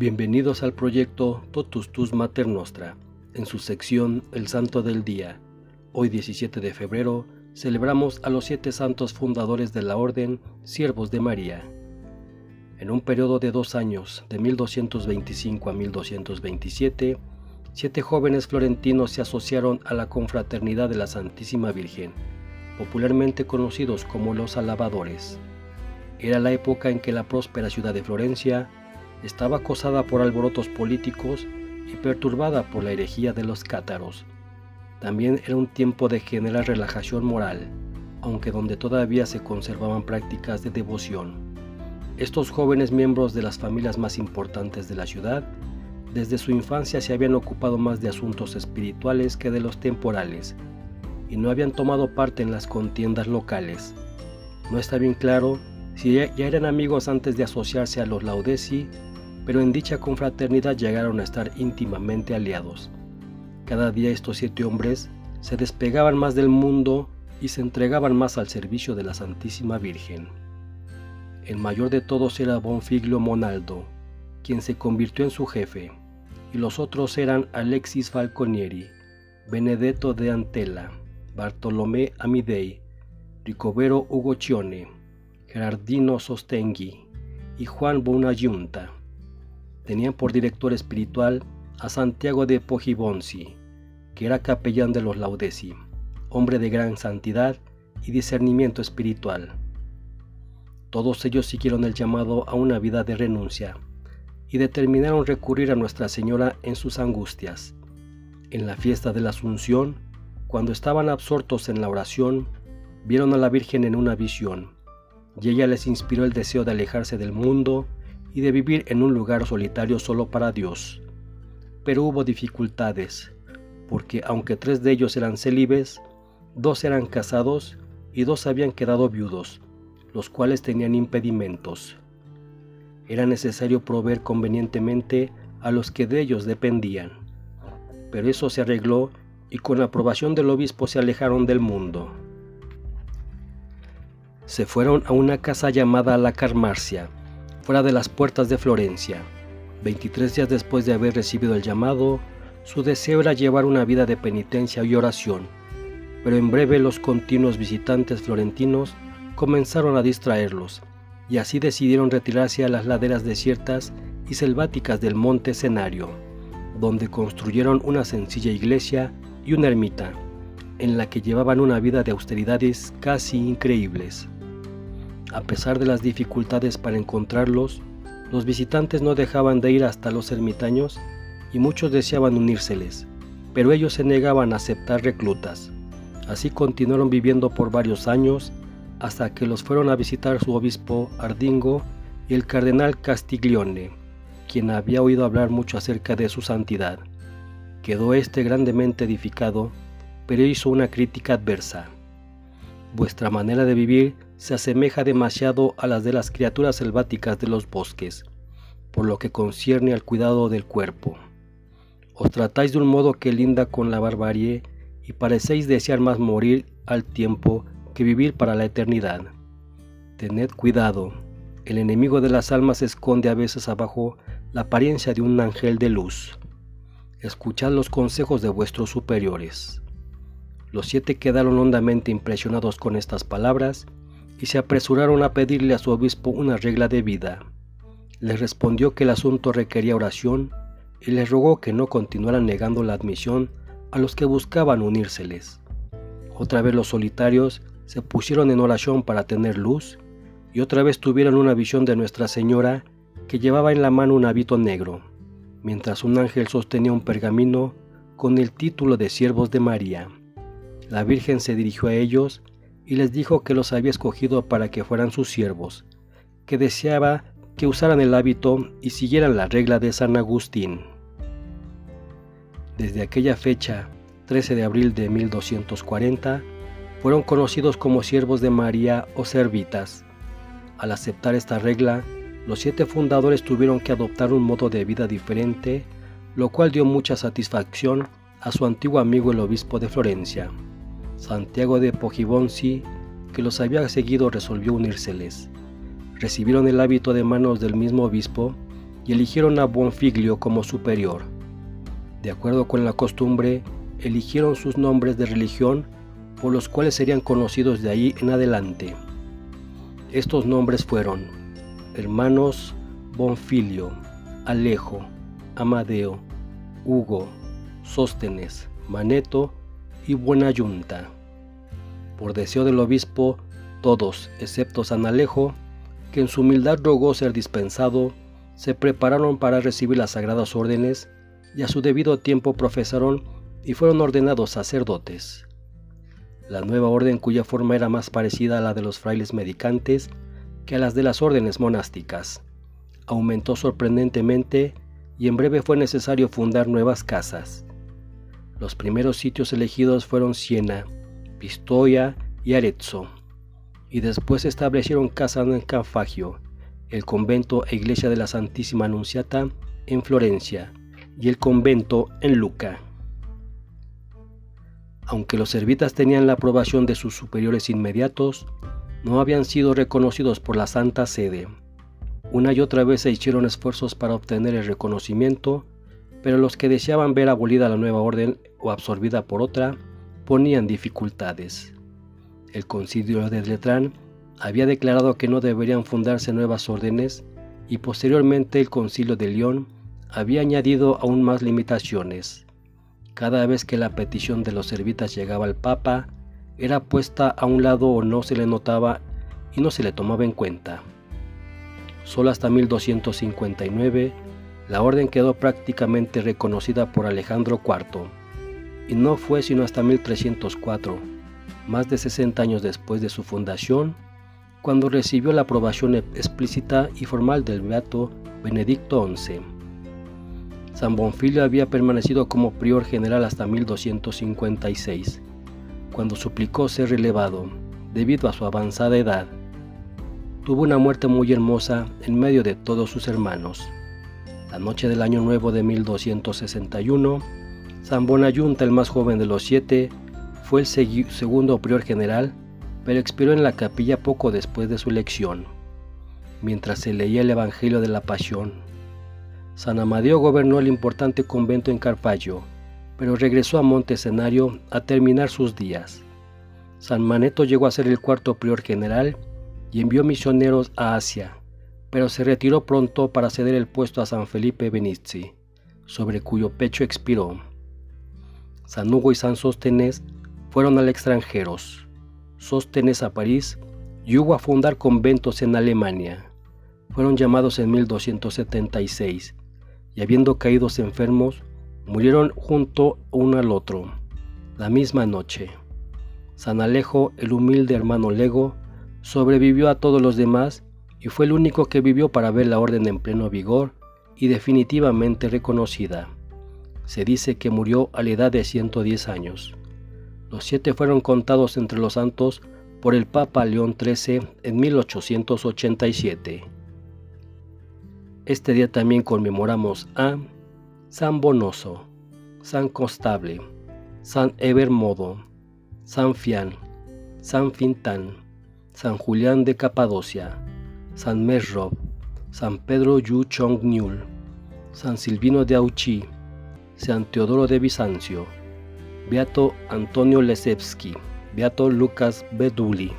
Bienvenidos al proyecto Totus Tus Mater Nostra, en su sección El Santo del Día. Hoy 17 de febrero celebramos a los siete santos fundadores de la Orden Siervos de María. En un periodo de dos años, de 1225 a 1227, siete jóvenes florentinos se asociaron a la Confraternidad de la Santísima Virgen, popularmente conocidos como los Alabadores. Era la época en que la próspera ciudad de Florencia estaba acosada por alborotos políticos y perturbada por la herejía de los cátaros. También era un tiempo de general relajación moral, aunque donde todavía se conservaban prácticas de devoción. Estos jóvenes miembros de las familias más importantes de la ciudad, desde su infancia se habían ocupado más de asuntos espirituales que de los temporales, y no habían tomado parte en las contiendas locales. No está bien claro si ya eran amigos antes de asociarse a los Laudesi pero en dicha confraternidad llegaron a estar íntimamente aliados. Cada día estos siete hombres se despegaban más del mundo y se entregaban más al servicio de la Santísima Virgen. El mayor de todos era Bonfiglio Monaldo, quien se convirtió en su jefe, y los otros eran Alexis Falconieri, Benedetto de Antella, Bartolomé Amidei, Ricovero Ugocione, Gerardino Sostenghi y Juan Bonayunta tenían por director espiritual a Santiago de Pogibonsi, que era capellán de los Laudesi, hombre de gran santidad y discernimiento espiritual. Todos ellos siguieron el llamado a una vida de renuncia y determinaron recurrir a Nuestra Señora en sus angustias. En la fiesta de la Asunción, cuando estaban absortos en la oración, vieron a la Virgen en una visión, y ella les inspiró el deseo de alejarse del mundo y de vivir en un lugar solitario solo para Dios. Pero hubo dificultades, porque aunque tres de ellos eran célibes, dos eran casados y dos habían quedado viudos, los cuales tenían impedimentos. Era necesario proveer convenientemente a los que de ellos dependían. Pero eso se arregló y con la aprobación del obispo se alejaron del mundo. Se fueron a una casa llamada La Carmarcia, fuera de las puertas de Florencia. 23 días después de haber recibido el llamado, su deseo era llevar una vida de penitencia y oración, pero en breve los continuos visitantes florentinos comenzaron a distraerlos, y así decidieron retirarse a las laderas desiertas y selváticas del monte Escenario, donde construyeron una sencilla iglesia y una ermita, en la que llevaban una vida de austeridades casi increíbles. A pesar de las dificultades para encontrarlos, los visitantes no dejaban de ir hasta los ermitaños y muchos deseaban unírseles, pero ellos se negaban a aceptar reclutas. Así continuaron viviendo por varios años hasta que los fueron a visitar su obispo Ardingo y el cardenal Castiglione, quien había oído hablar mucho acerca de su santidad. Quedó éste grandemente edificado, pero hizo una crítica adversa. Vuestra manera de vivir se asemeja demasiado a las de las criaturas selváticas de los bosques, por lo que concierne al cuidado del cuerpo. Os tratáis de un modo que linda con la barbarie y parecéis desear más morir al tiempo que vivir para la eternidad. Tened cuidado, el enemigo de las almas esconde a veces abajo la apariencia de un ángel de luz. Escuchad los consejos de vuestros superiores. Los siete quedaron hondamente impresionados con estas palabras y se apresuraron a pedirle a su obispo una regla de vida. Les respondió que el asunto requería oración y les rogó que no continuaran negando la admisión a los que buscaban unírseles. Otra vez los solitarios se pusieron en oración para tener luz y otra vez tuvieron una visión de Nuestra Señora que llevaba en la mano un hábito negro, mientras un ángel sostenía un pergamino con el título de siervos de María. La Virgen se dirigió a ellos y les dijo que los había escogido para que fueran sus siervos, que deseaba que usaran el hábito y siguieran la regla de San Agustín. Desde aquella fecha, 13 de abril de 1240, fueron conocidos como siervos de María o servitas. Al aceptar esta regla, los siete fundadores tuvieron que adoptar un modo de vida diferente, lo cual dio mucha satisfacción a su antiguo amigo el obispo de Florencia. Santiago de Pogibonsi, que los había seguido, resolvió unírseles. Recibieron el hábito de manos del mismo obispo y eligieron a Bonfiglio como superior. De acuerdo con la costumbre, eligieron sus nombres de religión por los cuales serían conocidos de ahí en adelante. Estos nombres fueron hermanos Bonfilio, Alejo, Amadeo, Hugo, Sóstenes, Maneto y Buena Yunta. Por deseo del obispo, todos, excepto San Alejo, que en su humildad rogó ser dispensado, se prepararon para recibir las sagradas órdenes y a su debido tiempo profesaron y fueron ordenados sacerdotes. La nueva orden cuya forma era más parecida a la de los frailes medicantes que a las de las órdenes monásticas, aumentó sorprendentemente y en breve fue necesario fundar nuevas casas. Los primeros sitios elegidos fueron Siena, Pistoia y Arezzo, y después se establecieron casas en Canfagio, el convento e iglesia de la Santísima Anunciata en Florencia y el convento en Luca. Aunque los servitas tenían la aprobación de sus superiores inmediatos, no habían sido reconocidos por la Santa Sede. Una y otra vez se hicieron esfuerzos para obtener el reconocimiento, pero los que deseaban ver abolida la nueva orden o absorbida por otra ponían dificultades. El concilio de Letrán había declarado que no deberían fundarse nuevas órdenes y posteriormente el concilio de León había añadido aún más limitaciones. Cada vez que la petición de los servitas llegaba al Papa, era puesta a un lado o no se le notaba y no se le tomaba en cuenta. Solo hasta 1259, la orden quedó prácticamente reconocida por Alejandro IV, y no fue sino hasta 1304, más de 60 años después de su fundación, cuando recibió la aprobación explícita y formal del Beato Benedicto XI. San Bonfilio había permanecido como prior general hasta 1256, cuando suplicó ser relevado, debido a su avanzada edad. Tuvo una muerte muy hermosa en medio de todos sus hermanos. La noche del año nuevo de 1261, San Bonayunta, el más joven de los siete, fue el segundo prior general, pero expiró en la capilla poco después de su elección, mientras se leía el Evangelio de la Pasión. San Amadeo gobernó el importante convento en Carpallo, pero regresó a Monte Escenario a terminar sus días. San Maneto llegó a ser el cuarto prior general y envió misioneros a Asia, pero se retiró pronto para ceder el puesto a San Felipe Benizzi, sobre cuyo pecho expiró. San Hugo y San Sóstenes fueron al extranjero, Sóstenes a París y Hugo a fundar conventos en Alemania. Fueron llamados en 1276 y habiendo caído enfermos, murieron junto uno al otro, la misma noche. San Alejo, el humilde hermano Lego, sobrevivió a todos los demás y fue el único que vivió para ver la orden en pleno vigor y definitivamente reconocida. Se dice que murió a la edad de 110 años. Los siete fueron contados entre los santos por el Papa León XIII en 1887. Este día también conmemoramos a San Bonoso, San Constable, San Evermodo, San Fian, San Fintán, San Julián de Capadocia, San Mesrob, San Pedro Yu Chong Nyul, San Silvino de Auchi, San Teodoro de Bizancio, Beato Antonio Lesevsky, Beato Lucas Beduli.